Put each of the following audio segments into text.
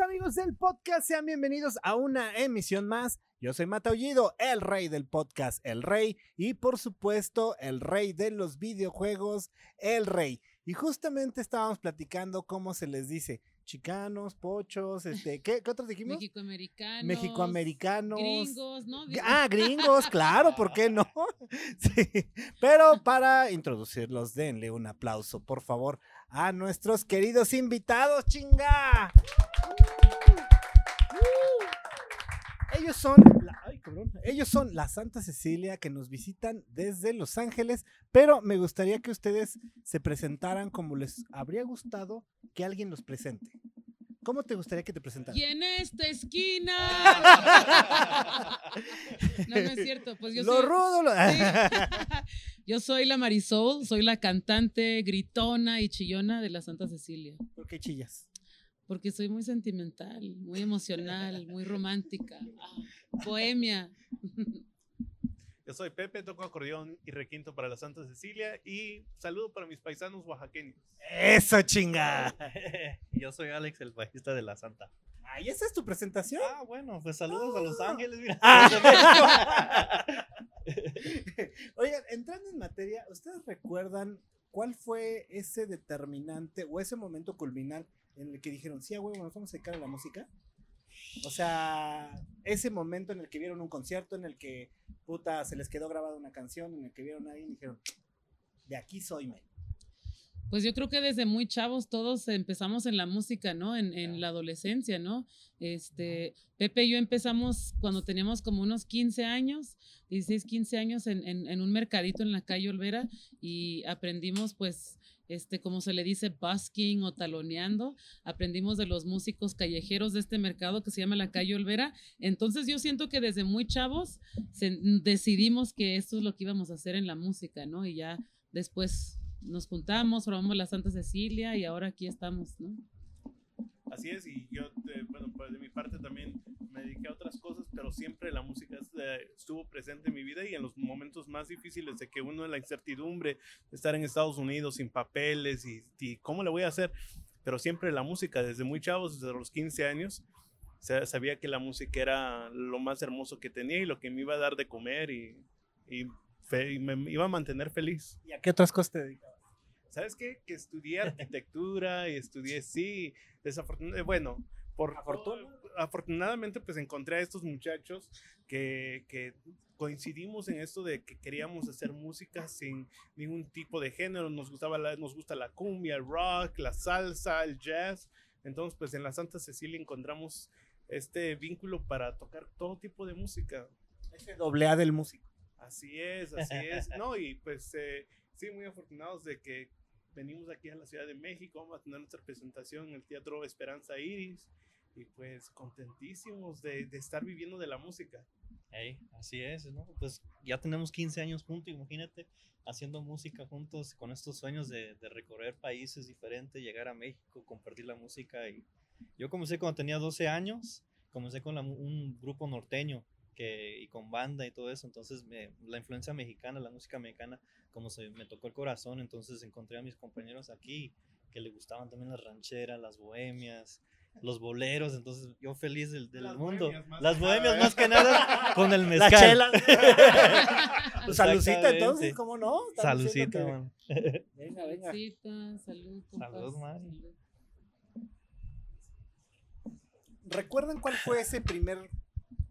amigos del podcast, sean bienvenidos a una emisión más. Yo soy Mata Ullido, el rey del podcast, el rey, y por supuesto, el rey de los videojuegos, el rey. Y justamente estábamos platicando cómo se les dice, chicanos, pochos, este, ¿qué, qué otros dijimos? Mexicoamericanos. Mexicoamericanos. Gringos, ¿no? Ah, gringos, claro, ¿por qué no? Sí, pero para introducirlos, denle un aplauso, por favor, a nuestros queridos invitados, chinga. Ellos son, la, ay, cabrón, ellos son la Santa Cecilia que nos visitan desde Los Ángeles, pero me gustaría que ustedes se presentaran como les habría gustado que alguien los presente. ¿Cómo te gustaría que te presentaran? Y en esta esquina. no, no es cierto. Pues yo lo soy, rudo, lo- Sí. yo soy la Marisol, soy la cantante gritona y chillona de la Santa Cecilia. ¿Por qué chillas? Porque soy muy sentimental, muy emocional, muy romántica. ah, bohemia. Yo soy Pepe, toco acordeón y requinto para la Santa Cecilia y saludo para mis paisanos oaxaqueños. Eso, chinga. Yo soy Alex, el bajista de la Santa. Ay, ¿esa es tu presentación? Ah, bueno, pues saludos a Los Ángeles. Mira. Ah. Oigan, entrando en materia, ¿ustedes recuerdan cuál fue ese determinante o ese momento culminal en el que dijeron, sí, a huevo, nos vamos a dedicar a la música? O sea, ese momento en el que vieron un concierto, en el que, puta, se les quedó grabada una canción, en el que vieron ahí y dijeron, de aquí soy, me. Pues yo creo que desde muy chavos todos empezamos en la música, ¿no? En, en la adolescencia, ¿no? Este, Pepe y yo empezamos cuando teníamos como unos 15 años, 16, 15 años en, en- en un mercadito en la calle Olvera y aprendimos pues, este, como se le dice, busking o taloneando, aprendimos de los músicos callejeros de este mercado que se llama la calle Olvera. Entonces yo siento que desde muy chavos se- decidimos que esto es lo que íbamos a hacer en la música, ¿no? Y ya después nos juntamos, formamos la Santa Cecilia y ahora aquí estamos, ¿no? Así es, y yo, eh, bueno, pues de mi parte también me dediqué a otras cosas, pero siempre la música eh, estuvo presente en mi vida y en los momentos más difíciles de que uno en la incertidumbre, estar en Estados Unidos sin papeles y, y cómo le voy a hacer, pero siempre la música, desde muy chavos, desde los 15 años, sa- sabía que la música era lo más hermoso que tenía y lo que me iba a dar de comer y, y fe- y me iba a mantener feliz. ¿Y a qué otras cosas te dedicabas? ¿Sabes qué? Que estudié arquitectura y estudié, sí, desafortunadamente, bueno, por ¿Afortuna? afortunadamente pues encontré a estos muchachos que, que coincidimos en esto de que queríamos hacer música sin ningún tipo de género, nos, gustaba la, nos gusta la cumbia, el rock, la salsa, el jazz, entonces pues en la Santa Cecilia encontramos este vínculo para tocar todo tipo de música. Ese doble A del músico. Así es, así es. No, y pues eh, sí, muy afortunados de que venimos aquí a la Ciudad de México, vamos a tener nuestra presentación en el Teatro Esperanza Iris y pues contentísimos de, de estar viviendo de la música. Ey, así es, ¿no? Pues ya tenemos 15 años juntos, imagínate, haciendo música juntos con estos sueños de, de recorrer países diferentes, llegar a México, compartir la música. Y yo comencé cuando tenía 12 años, comencé con la un grupo norteño que, y con banda y todo eso, entonces me- la influencia mexicana, la música mexicana, como se me tocó el corazón, entonces encontré a mis compañeros aquí que le gustaban también las rancheras, las bohemias, los boleros, entonces yo feliz del, del Las mundo. las bohemias nada, más que nada con el La mezcal. chela. Pues salucita entonces, ¿cómo no? Salucita, que- man. Venga, venga. Saludcita, salud, Salud, salud. ¿Recuerdan cuál fue ese primer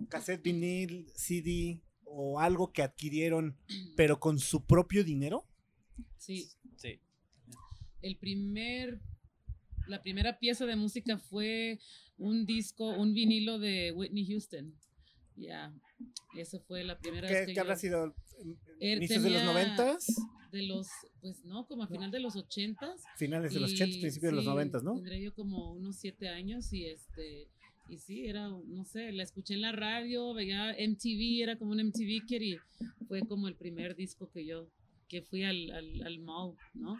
cassette vinil, CD o algo que adquirieron, pero con su propio dinero? Sí, Sí. el primer, la primera pieza de música fue un disco, un vinilo de Whitney Houston. Ya, esa fue la primera vez ¿Qué, que qué habrá sido? ¿Inicios de los noventas? de los, pues no, como a final de los ochentas. Finales de los ochentas, principios de los noventas, ¿no? Tendría yo como unos siete años y este, y sí, era, no sé, la escuché en la radio, veía MTV, era como un MTV kid y fue como el primer disco que yo, que fui al, al, al mall, ¿no?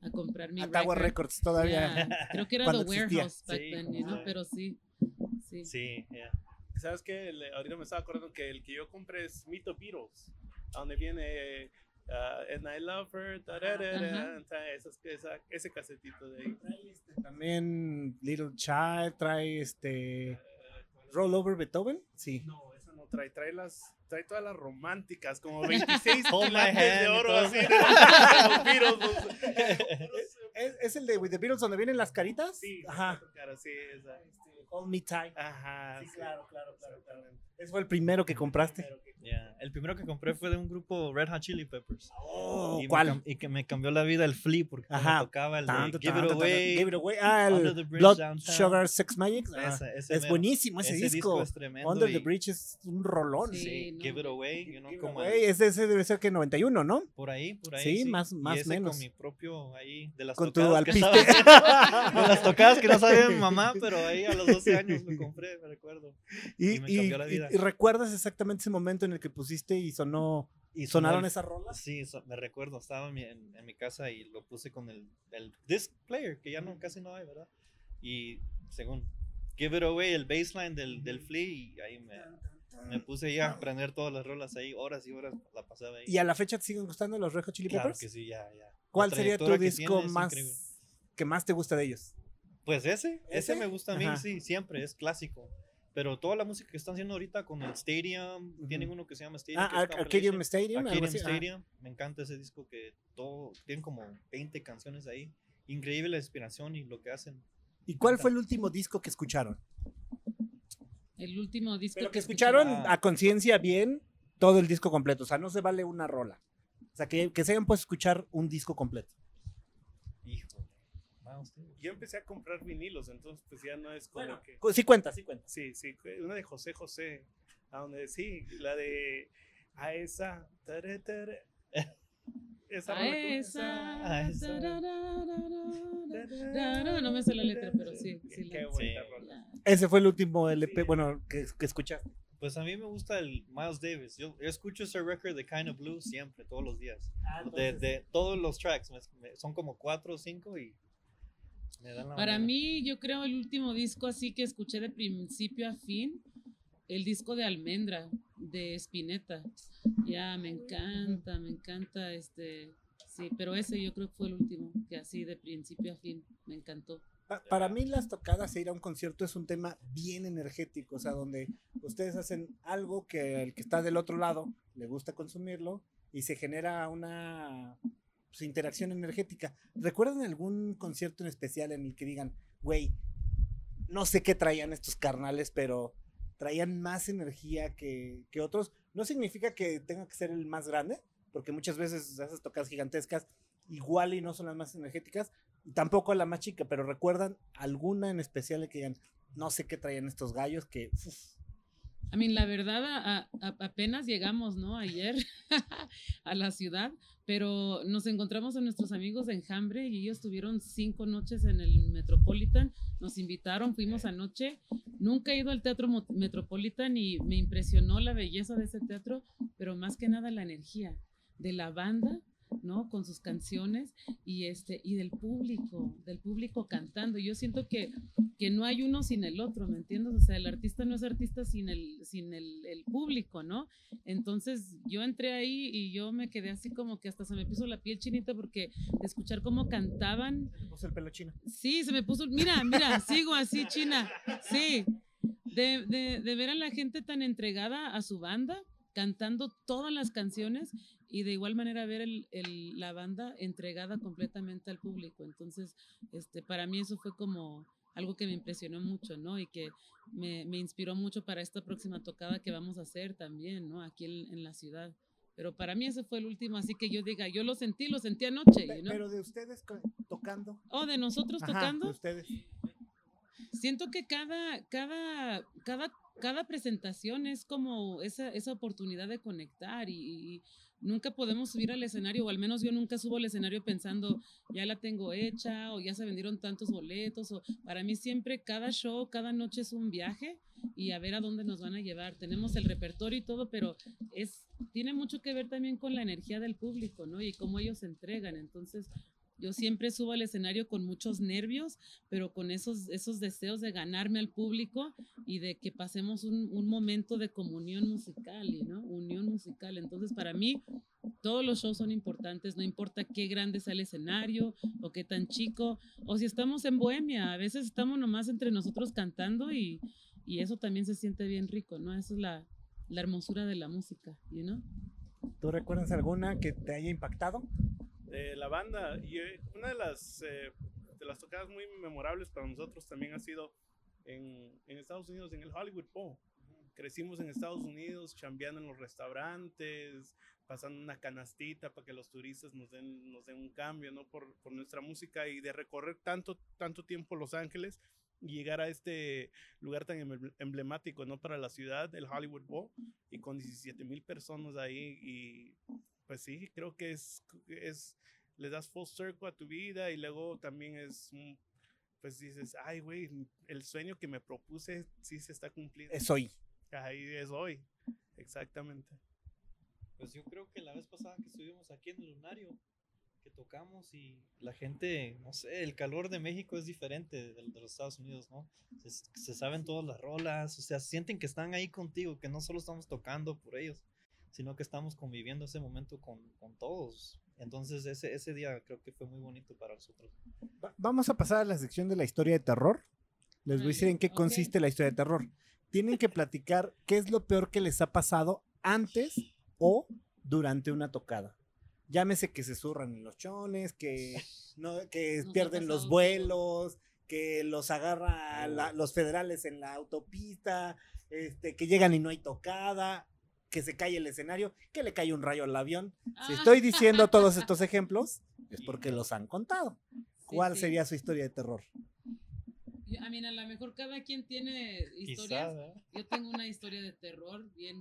A comprar mi Atagua record. Records todavía. Yeah, Creo que era cuando The existía. Warehouse back Sí, then, you know, sí. pero sí, sí. Sí, yeah. ¿Sabes qué? Ahorita me estaba acordando que el que yo compré es Mito Beatles, a donde viene ah, And I Love Her, esas- esa- ese casetito de ahí. Trae este, también Little Child, trae este Roll Over Beethoven. Sí. No, esa no trae, trae las, trae todas las románticas, como 26 Hold my quilates hand de oro así de los Beatles, los- ¿Es, es el de With the Beatles donde vienen las caritas? Sí, Ajá. cara, sí, esa. Este, Hold Me Tight. Ajá, Sí, sí. claro, claro, claro, claro. Ese fue el primero que compraste. Yeah. El primero que compré fue de un grupo Red Hot Chili Peppers. Oh, y, me ¿cuál? cam- y que me cambió la vida el Flea porque me Ajá. tocaba el de Tan, tan, Give It Away. Give It Away. Ah, el Under the Bridge Blood Downtown. Sugar Sex Magic. Ah, Ese- ese es buenísimo ese, disco. es tremendo. Under the y- Bridge es un rolón. Sí. sí, no. Give It Away, you know, Give como Away, ese, ese debe ser que 91, ¿no? por ahí, por ahí. Sí, más- Y más ese menos. Con mi propio ahí, de las Con tu tocadas que alpiste. estaba haciendo, de las tocadas que no sabía mi mamá, pero ahí a los 12 años lo compré, me recuerdo. Y, Y me cambió la vida. y recuerdas exactamente ese momento en el que pusiste y sonó Y sonaron sonó esas rolas. Sí, so- me recuerdo, estaba en mi, en, en mi casa y lo puse con el, el disc player, que ya no casi no hay, ¿verdad? Y según Give It Away, el baseline del, del Flea, y ahí me, me puse ahí a aprender todas las rolas ahí, horas y horas la pasaba ahí. ¿Y a la fecha te siguen gustando los Red Hot Chili claro Peppers? que sí, ya, ya. ¿Cuál sería tu disco más increíble. que más te gusta de ellos? Pues ese, ese, ¿Ese? me gusta a mí, Ajá. sí, siempre, es clásico. Pero toda la música que están haciendo ahorita con el Stadium, Ujú. tienen uno que se llama Stadium. Ah, Ar- Arcadium. Stadium. Arcadium ah. Stadium, me encanta ese disco que todo, tienen como 20 canciones ahí. Increíble la inspiración y lo que hacen. ¿Y cuál fue el último disco que escucharon? El último disco. Pero que escucharon Ah. a conciencia bien todo el disco completo. O sea, no se vale una rola. O sea, que, que se hayan puesto a escuchar un disco completo. Miles Davis. Yo empecé a comprar vinilos, entonces pues ya no es como que... Cu- Sí cuenta, sí cuenta. Sí, sí, una de José José, a donde sí, la de a esa, tare, tare. esa, A esa. A esa. No me sé la letra, pero sí, sí Qué la- bonita Sí. rola. Ese fue el último LP, Sí. bueno, que, que escuchaste. Pues a mí me gusta el Miles Davis. Yo, yo escucho ese record de Kind of Blue siempre, todos los días. De, de todos los tracks. me- me- son como cuatro o cinco y Para mí, yo creo el último disco así que escuché de principio a fin, el disco de Almendra, de Spinetta. Ya, me encanta, me encanta este. Sí, pero ese yo creo que fue el último, que así de principio a fin, me encantó. Pa- Para mí las tocadas e ir a un concierto es un tema bien energético, o sea, donde ustedes hacen algo que el que está del otro lado le gusta consumirlo y se genera una pues, interacción energética. ¿Recuerdan algún concierto en especial en el que digan, güey, no sé qué traían estos carnales, pero traían más energía que, que otros? No significa que tenga que ser el más grande, porque muchas veces esas tocadas gigantescas igual y no son las más energéticas, tampoco la más chica, pero recuerdan alguna en especial que digan, no sé qué traían estos gallos que A mí, la verdad, a- a- apenas llegamos, ¿no? Ayer a la ciudad, pero nos encontramos a nuestros amigos de Enjambre y ellos tuvieron cinco noches en el Metropolitan. Nos invitaron, fuimos anoche. Nunca he ido al Teatro Metropolitan y me impresionó la belleza de ese teatro, pero más que nada la energía de la banda. ¿No? Con sus canciones y este y del público, del público cantando. Yo siento que, que no hay uno sin el otro, ¿me entiendes? O sea, el artista no es artista sin el sin el, el público, ¿no? Entonces, yo entré ahí y yo me quedé así como que hasta se me puso la piel chinita porque de escuchar cómo cantaban me puso el pelo chino. Sí, se me puso, mira, mira, sigo así, China. Sí, de, de, de ver a la gente tan entregada a su banda, cantando todas las canciones y de igual manera ver el, el- la banda entregada completamente al público. Entonces, este, para mí eso fue como algo que me impresionó mucho, ¿no? Y que me, me inspiró mucho para esta próxima tocada que vamos a hacer también, ¿no? Aquí en, en la ciudad. Pero para mí ese fue el último, así que yo diga, yo lo sentí, lo sentí anoche, ¿no? Pero de ustedes tocando. Oh, de nosotros Ajá, tocando. de ustedes. Siento que cada, cada, cada, cada presentación es como esa, esa oportunidad de conectar y, nunca podemos subir al escenario, o al menos yo nunca subo al escenario pensando, ya la tengo hecha o ya se vendieron tantos boletos. O, para mí siempre cada show, cada noche es un viaje y a ver a dónde nos van a llevar. Tenemos el repertorio y todo, pero es, tiene mucho que ver también con la energía del público, ¿no? Y cómo ellos se entregan. Entonces, Yo siempre subo al escenario con muchos nervios, pero con esos, esos deseos de ganarme al público y de que pasemos un, un momento de comunión musical, ¿no? Unión musical. Entonces, para mí, todos los shows son importantes, no importa qué grande sea el escenario o qué tan chico, o si estamos en Bohemia, a veces estamos nomás entre nosotros cantando y, y eso también se siente bien rico, ¿no? Esa es la, la hermosura de la música, you know? ¿Tú recuerdas alguna que te haya impactado? De la banda. Y eh, una de las, eh, de las tocadas muy memorables para nosotros también ha sido en, en Estados Unidos, en el Hollywood Bowl. Crecimos en Estados Unidos, chambeando en los restaurantes, pasando una canastita para que los turistas nos den, nos den un cambio, ¿no? Por, por nuestra música y de recorrer tanto, tanto tiempo Los Ángeles y llegar a este lugar tan emble- emblemático, ¿no? Para la ciudad, el Hollywood Bowl, y con 17 mil personas ahí y pues sí, creo que es, es, le das full circle a tu vida y luego también es, un- pues dices, ay, güey, el sueño que me propuse sí se está cumpliendo. Es hoy. Ahí es hoy, exactamente. Pues yo creo que la vez pasada que estuvimos aquí en el Lunario, que tocamos y la gente, no sé, el calor de México es diferente del de los Estados Unidos, ¿no? Se, se saben todas las rolas, o sea, sienten que están ahí contigo, que no solo estamos tocando por ellos, sino que estamos conviviendo ese momento con, con todos. Entonces ese, ese día creo que fue muy bonito para nosotros. Va- Vamos a pasar a la sección de la historia de terror. Les voy a decir en qué consiste la historia de terror. Tienen que platicar qué es lo peor que les ha pasado antes o durante una tocada. Llámese que se zurran en los chones, que, no, que pierden los vuelos, que los agarra la- los federales en la autopista, este, que llegan y no hay tocada, que se cae el escenario, que le cae un rayo al avión. Si Ah. estoy diciendo todos estos ejemplos, es porque los han contado. Sí, ¿Cuál sí. sería su historia de terror? A mí, a lo mejor cada quien tiene Quizá, historias. ¿verdad? Yo tengo una historia de terror bien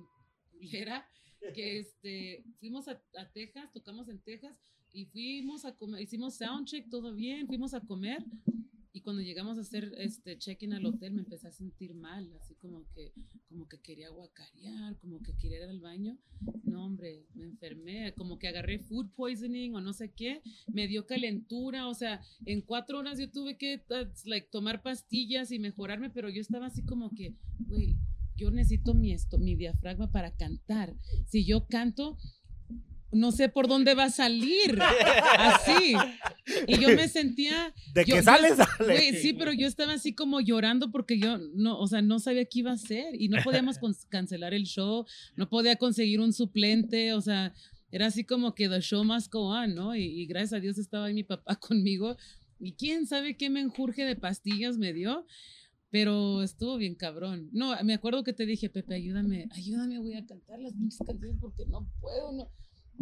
culera, que este, fuimos a, a Texas, tocamos en Texas y fuimos a comer, hicimos soundcheck, todo bien, fuimos a comer y cuando llegamos a hacer este check-in al hotel me empecé a sentir mal, así como que, como que quería guacarear, como que quería ir al baño. No, hombre, me enfermé, como que agarré food poisoning o no sé qué, me dio calentura, o sea, en cuatro horas yo tuve que uh, like, tomar pastillas y mejorarme, pero yo estaba así como que, güey, yo necesito mi, esto, mi diafragma para cantar. Si yo canto, no sé por dónde va a salir. Así. Y yo me sentía, De Yo- que yo- sale, sale. güey, sí, pero yo estaba así como llorando porque yo no, o sea, no sabía qué iba a hacer y no podíamos cancelar el show, no podía conseguir un suplente, o sea, era así como que the show must go on, ¿no? Y, y gracias a Dios estaba ahí mi papá conmigo y quién sabe qué menjurje de pastillas me dio. Pero estuvo bien cabrón. No, me acuerdo que te dije, Pepe, ayúdame, ayúdame, voy a cantar las pinches canciones porque no puedo, no.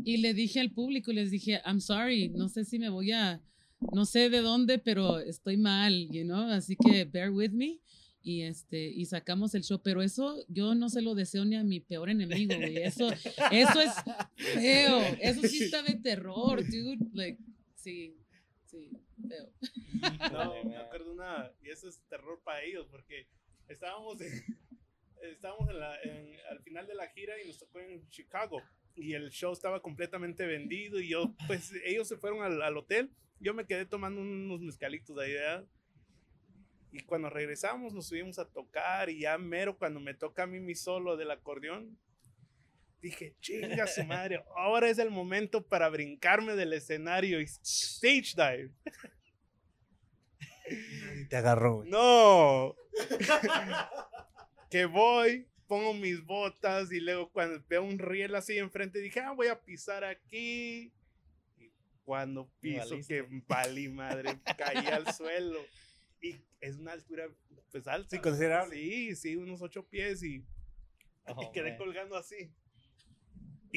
Y le dije al público, les dije, I'm sorry, no sé si me voy a, no sé de dónde, pero estoy mal, you know, así que bear with me. Y, este, y sacamos el show, pero eso yo no se lo deseo ni a mi peor enemigo, güey. Eso, eso es feo, eso sí está de terror, dude. Like, sí, sí, feo. No, me acuerdo una, y eso es terror para ellos, porque estábamos, en- estábamos en la, en- al final de la gira y nos tocó en Chicago, y el show estaba completamente vendido, y yo, pues, ellos se fueron al, al hotel, yo me quedé tomando unos mezcalitos de ahí, ¿verdad? Y cuando regresamos nos subimos a tocar, y ya mero cuando me toca a mí mi solo del acordeón, dije, chinga su madre, ahora es el momento para brincarme del escenario y stage dive. Te agarró, güey. No. que voy, pongo mis botas y luego cuando veo un riel así enfrente dije, ah, voy a pisar aquí. Y cuando piso Valiste. que valí madre, caí al suelo. Y es una altura pues alta. Sí, considerable. Sí, sí, unos ocho pies y, y Oh, quedé man. colgando así.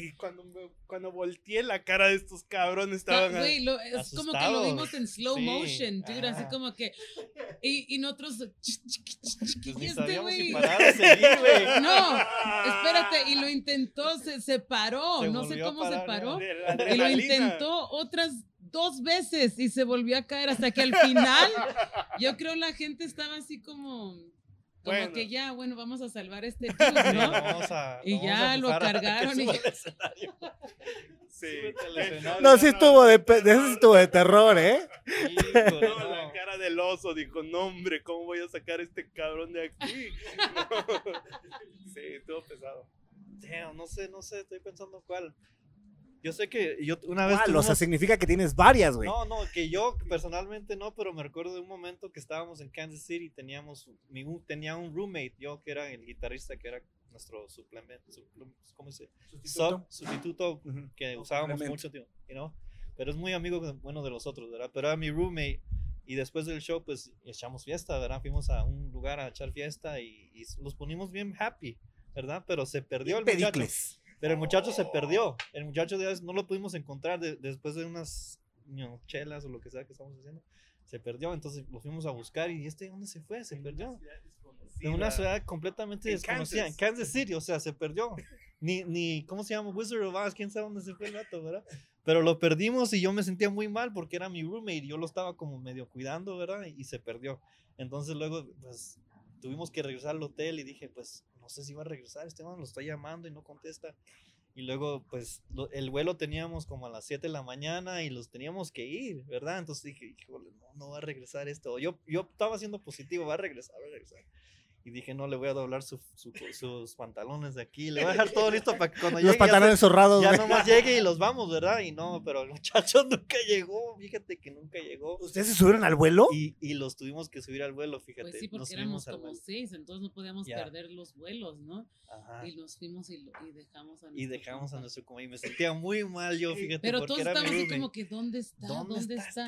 Y cuando, me- cuando volteé la cara de estos cabrones estaban... Ah, Güey, lo- es como que lo vimos en slow Sí, motion, dude, así como que. Y, y nosotros. Pues ¿Y ni este güey? güey. No, espérate, y lo intentó, se, se paró, Se no sé cómo se paró. Y lo intentó otras dos veces y se volvió a caer hasta que al final, yo creo la gente estaba así como, Como Bueno. que ya, bueno, vamos a salvar este ¿no? vamos a- Y vamos ya a lo cargaron y-. Sí. No, sí estuvo de, de eso estuvo de terror, ¿eh? Híjole, No, no. la cara del oso dijo, no hombre, ¿cómo voy a sacar a este cabrón de aquí? Sí, estuvo pesado. Damn, no sé, no sé, estoy pensando cuál. Yo sé que yo una vez ¿Cuál? O sea, tuvimos- significa que tienes varias, güey. No, no, que yo personalmente no, pero me recuerdo de un momento que estábamos en Kansas City, teníamos, mi, un- tenía un roommate, yo que era el guitarrista, que era nuestro suplemento, suplem- ¿cómo se dice? Sub- sustituto que usábamos mucho, tío, you know? pero es muy amigo de- bueno de los otros, ¿verdad? Pero era mi roommate y después del show pues echamos fiesta, ¿verdad? Fuimos a un lugar a echar fiesta y, y los ponimos bien happy, ¿verdad? Pero se perdió el muchacho. Pero el muchacho se perdió. El muchacho de no lo pudimos encontrar de- después de unas know, chelas o lo que sea que estamos haciendo. Se perdió, entonces lo fuimos a buscar y este dónde se fue, se perdió. En una ciudad completamente En desconocida, en Kansas. Kansas City, o sea, se perdió. Ni, ni, ¿cómo se llama? Wizard of Oz, quién sabe dónde se fue el gato, ¿verdad? Pero lo perdimos y yo me sentía muy mal porque era mi roommate y yo lo estaba como medio cuidando, ¿verdad? Y se perdió. Entonces luego, pues, tuvimos que regresar al hotel y dije, pues, no sé si va a regresar, este man lo estoy llamando y no contesta. Y luego, pues, el vuelo teníamos como a las 7 de la mañana y los teníamos que ir, ¿verdad? Entonces dije, híjole, no, no va a regresar esto. Yo, yo estaba siendo positivo, va a regresar, va a regresar. Y dije, no, le voy a doblar su- su- sus pantalones de aquí, le voy a dejar todo listo para que cuando llegue Los ya pantalones zorrados, ya güey. nomás llegue y los vamos, ¿verdad? Y no, pero el muchacho nunca llegó, fíjate que nunca llegó. ¿Ustedes se subieron al vuelo? Y, y los tuvimos que subir al vuelo, fíjate. Pues sí, nos porque éramos subimos al como vuelo. seis, entonces no podíamos Ya. perder los vuelos, ¿no? Ajá. Y nos fuimos y, lo- y dejamos a Y nuestro dejamos a compa. nuestro como y me sentía muy mal yo, fíjate, Pero todos estaban así como que, ¿dónde está? ¿Dónde, está?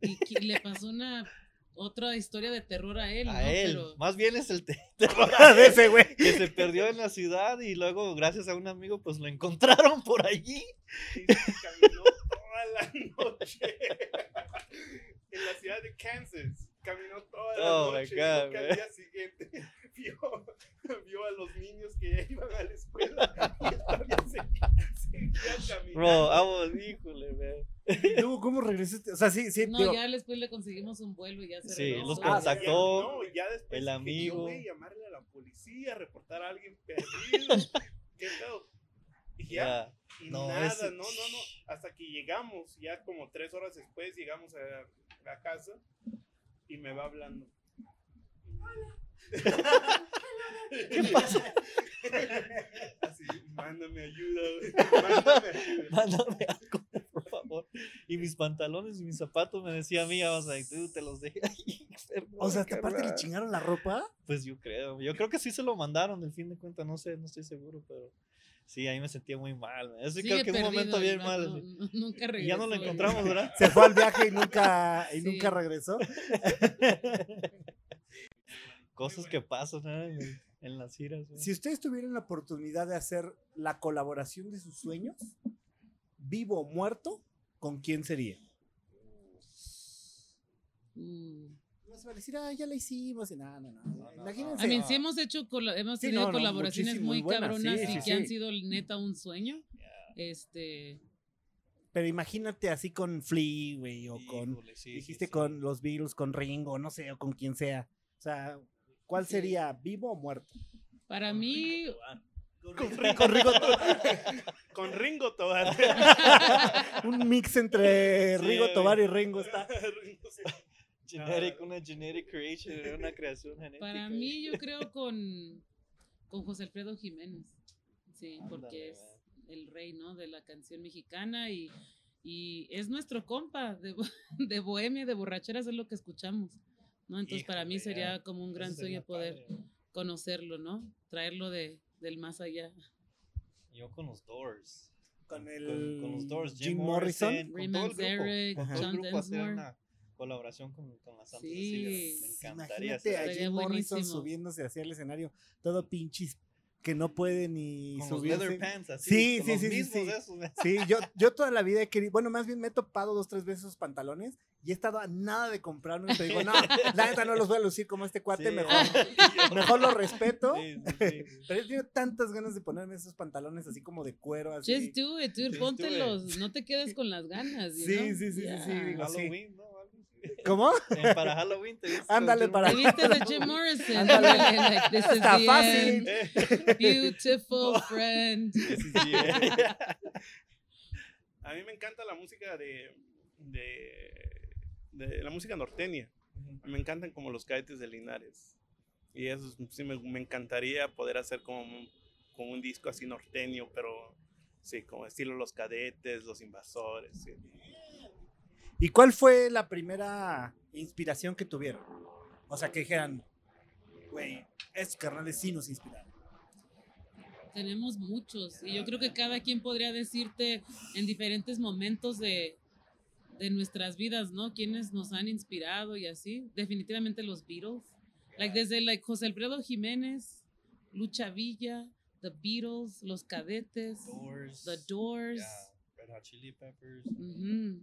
este y le pasó una otra historia de terror a él, A ¿no? él, Pero más bien es el te- de ese, güey. que se perdió en la ciudad y luego gracias a un amigo pues lo encontraron por allí. Y caminó toda la noche en la ciudad de Kansas. Caminó toda la Oh, my noche. God, y al día siguiente vio, vio a los niños que ya iban a la escuela y todavía seguía, seguía caminando. Bro, vamos, híjole, man. ¿Y luego cómo regresaste? O sea, sí, sí, no, digo, ya después le conseguimos un vuelo y ya se Sí, regresó. los Ah, contactó. Ya, no, ya después el amigo. Yo voy a llamarle a la policía, reportar a alguien perdido. ¿Qué pedo? Y ya, Ya. y No, nada, ese- no, no, no. Hasta que llegamos, ya como tres horas después, llegamos a la casa y me va hablando. ¿Qué pasa? Así, mándame ayuda, güey. Mándame ayuda. Mándame algo, por favor. Y mis pantalones y mis zapatos me decía amiga, o sea, y tú te los dejé ahí. o sea, aparte le chingaron la ropa. Pues yo creo, yo creo que sí se lo mandaron, el fin de cuentas, no sé, no estoy seguro, pero sí, ahí me sentía muy mal. man. Eso Sigue creo que fue un momento perdido, bien no- mal. no- nunca regresó. Y ya no lo encontramos, ¿verdad? Se fue al viaje y nunca, y Sí. nunca regresó. Cosas que pasan en, en las giras. Si ustedes tuvieran la oportunidad de hacer la colaboración de sus sueños, vivo o muerto, ¿con quién sería? Mm. No se va a decir, ah, ya la hicimos. y No, no, no. no, Imagínense. A mí no. sí hemos hecho, hemos Sí, tenido colaboraciones muy buenas, cabronas sí, y sí, que sí. han sido neta un sueño. Este, Pero imagínate así con Flea, güey, o con. Híjole, sí, sí, dijiste sí. con los Beatles, con Ringo, no sé, o con quien sea. O sea, ¿cuál Sí. sería, vivo o muerto? para mí, Con Ringo, Ringo, Con Ringo Tobar. un mix entre Sí, Rigo güey. Tobar y Ringo está. Ringo Genetic, una genetic creation, una creación genética. para mí yo creo con, con José Alfredo Jiménez. Sí, porque es el rey, ¿no? De la canción mexicana y, y es nuestro compa de, de bohemia, de borracheras, es lo que escuchamos. ¿No? Entonces para mí Híjole, sería ya. como un gran sueño poder padre. conocerlo, ¿no? Traerlo de, del más allá. Yo con los Doors. Con el con, con los Doors, Jim, Jim Morrison, Morrison. con todo el grupo, Manzarek, con todo el grupo hacer una colaboración con, con la Santa Sí. Cecilia. Me encantaría Imagínate hacer a Jim Morrison buenísimo. subiéndose hacia el escenario, todo pinches, que no puede ni con los subirse. leather pants así. Sí, con sí, los sí, sí, mismos sí. esos, me- Sí, yo, yo toda la vida he querido, bueno, más bien me he topado dos, tres veces esos pantalones y he estado a nada de comprarlos, pero digo, no, la neta no los voy a lucir como este cuate, Sí, mejor, mejor lo respeto. sí, sí, sí. Pero yo tengo tantas ganas de ponerme esos pantalones así como de cuero, así. Just do it, dude, póntelos, no te quedes con las ganas. Sí, know? sí, sí, sí, digo, sí. Halloween. ¿Cómo? Para Halloween te vistes con Ándale, para- Te viste de Jim Morrison. Ándale. Ándale, like, this is Está the fácil. end. Beautiful friend. A mí me encanta la música de, de, de la música norteña. Me encantan como los cadetes de Linares. Y eso es- sí me, me encantaría poder hacer como un, como un disco así norteño, pero sí, como estilo los cadetes, los invasores. sí. ¿Y cuál fue la primera inspiración que tuvieron? O sea, que dijeran, güey, estos carnales sí nos inspiraron. Tenemos muchos y yo creo que cada quien podría decirte en diferentes momentos de, de nuestras vidas, ¿no? Quienes nos han inspirado y así. Definitivamente los Beatles. Like desde like José Alfredo Jiménez, Lucha Villa, The Beatles, Los Cadetes, Doors. The Doors, yeah, Red Hot Chili Peppers. ujú,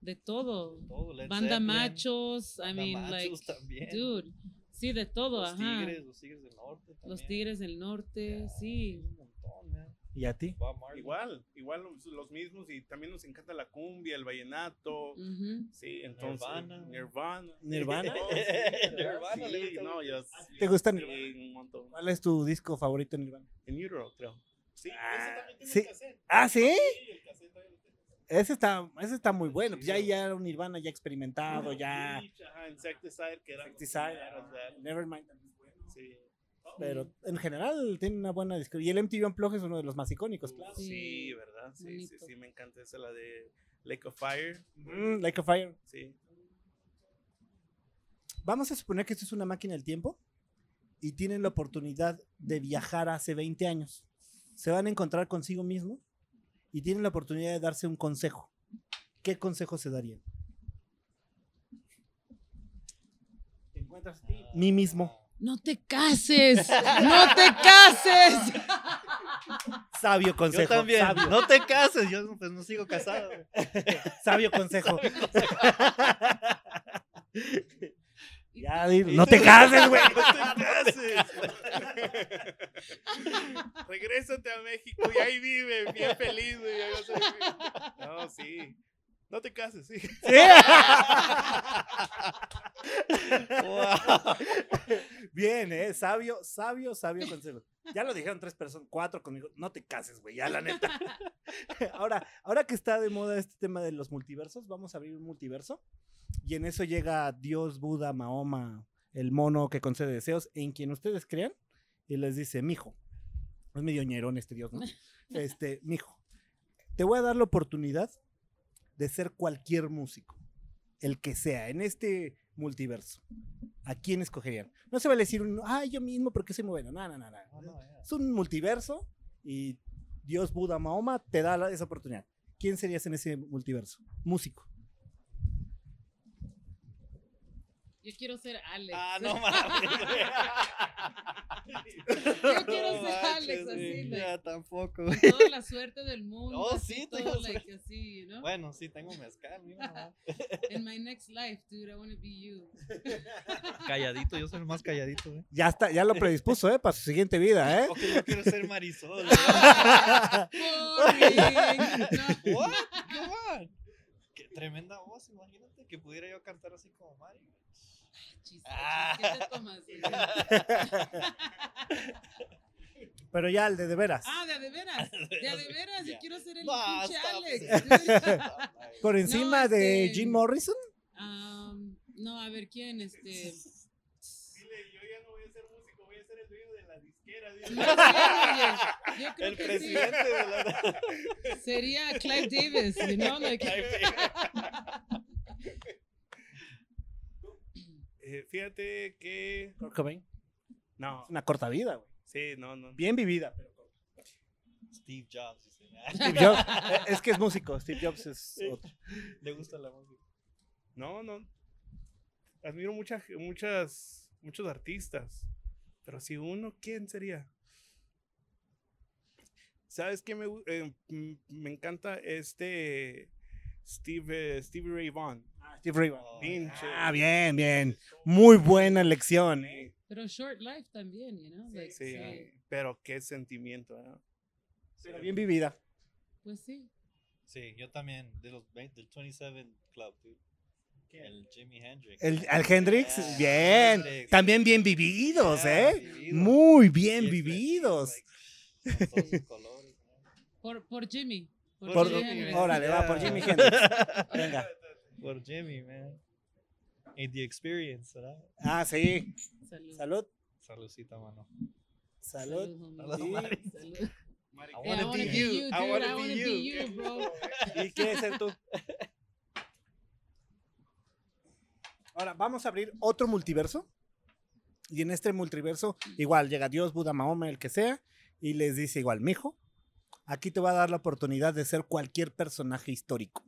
de todo. Banda Zeppelin, Machos, I mean, like, Machos también. dude, sí, de todo, los ajá. Tigres, los Tigres del Norte también. Los Tigres del Norte, Yeah, sí. ¿Y a ti? Igual, igual los, los mismos y también nos encanta la cumbia, el vallenato. ujú. Sí, entonces Nirvana. Nirvana. ¿Nirvana? Oh, sí, Nirvana sí, no, yo ¿Te gusta sí, Nirvana? un montón. ¿Cuál es tu disco favorito en Nirvana? En Utero, creo. Sí, Ah, ese también tiene sí. el cassette. Ah, ¿sí? Sí, el. Ese está, ese está muy bueno. Pues ya, ya era un Nirvana ya experimentado, ya. Ajá, Insecticide, que era Insecticide, Nevermind. También bueno. Sí. Pero en general tiene una buena disco. Y el MTV Unplugged es uno de los más icónicos, claro. Sí, Sí, ¿verdad? Sí, sí, bonito. sí, me encanta esa, la de Lake of Fire. Mm, like a Fire. Sí. Vamos a suponer que esto es una máquina del tiempo y tienen la oportunidad de viajar hace 20 años. Se van a encontrar consigo mismo y tienen la oportunidad de darse un consejo. ¿Qué consejo se darían? Te encuentras a ti, mí mismo, No te cases, no te cases. sabio consejo. Yo también. Sabio, No te cases. Yo pues no sigo casado. sabio consejo. Y Ya, tú- di- no te cases, güey. No te cases. Regrésate a México y ahí vive, bien feliz, güey. No, sí. No te cases, sí. Wow. Bien, eh, sabio, sabio, sabio consejo. Ya lo dijeron tres personas, cuatro conmigo. No te cases, güey, ya la neta. Ahora, ahora que está de moda este tema de los multiversos, vamos a abrir un multiverso. Y en eso llega Dios, Buda, Mahoma, el mono que concede deseos, en quien ustedes crean, y les dice, mijo. Es medio ñerón este Dios, ¿no? Este, mijo, te voy a dar la oportunidad de ser cualquier músico, el que sea, en este multiverso. ¿A quién escogerían? No se vale decir, un, ay, yo mismo porque soy muy bueno. No, no, no, no. No, no, ya. Es un multiverso y Dios, Buda, Mahoma te da la- esa oportunidad. ¿Quién serías en ese multiverso? Músico. Yo quiero ser Alex. Ah, no mames. Yo quiero No ser manches, Alex, así, like, Ya tampoco. toda la suerte del mundo. Oh, así, sí, todo, tengo like, así, ¿no? Bueno, sí, tengo mezcal. mira nomás. In my next life, dude, I want to be you. Calladito, yo soy el más calladito. ¿eh? Ya está, ya lo predispuso, ¿eh? Para su siguiente vida, ¿eh? Ok, yo quiero ser Marisol. Boring. No. What? Qué tremenda voz, imagínate que pudiera yo cantar así como Mario. Chis, Ah. ¿Qué te tomas? Pero ya el de de veras. Ah, de a de veras. De a de veras. Yo quiero ser el pinche. Alex. Por encima de este- Jim Morrison. Um, no, a ver quién, este. Dile, yo ya no voy a ser músico, voy a ser el dueño de la disquera. dile. No sé, oye, yo creo El que presidente de la. Sería Clive Davis, you know, like, Eh, fíjate que. Kurt Cobain. No, Una corta vida, güey. sí, no, no. Bien vivida. pero corta. Steve Jobs. dice. Steve Jobs, eh, es que es músico. Steve Jobs es otro. Le gusta la música. No, no. Admiro muchas, muchas, muchos artistas. Pero si uno, ¿quién sería? ¿Sabes qué me, eh, me encanta este Steve, eh, Stevie Ray Vaughan? Ah, Steve Ray. Oh, Pinche. Ah, bien, bien. Muy buena elección. ¿eh? pero short life también, you know, like, Sí, sí. pero qué sentimiento, ¿eh? Pero bien vivida. Pues sí. Sí, yo también, de los 20, del 27 Club, dude. El Jimi Hendrix. El, al Hendrix, Yeah, bien. Hendrix. También bien vividos, Yeah, ¿eh? vivido. Muy bien vividos. like, con todos sus colores, man. Por, por Jimmy. Por- Jimi Jimmy, Hendrix. órale, va, por. Jimi Hendrix. Venga. Por Jimmy, man. Y the experience, ¿verdad? Ah, sí. Salud. Salud. Saludcita, mano. Salud. Salud. Mari. Salud. Mari, I I wanna be be you. dude. wanna I be wanna you. be you, bro. ¿Y quieres ser tú? Ahora, vamos a abrir otro multiverso. Y en este multiverso, igual llega Dios, Buda, Mahoma, el que sea, y les dice igual, mijo, aquí te va a dar la oportunidad de ser cualquier personaje histórico.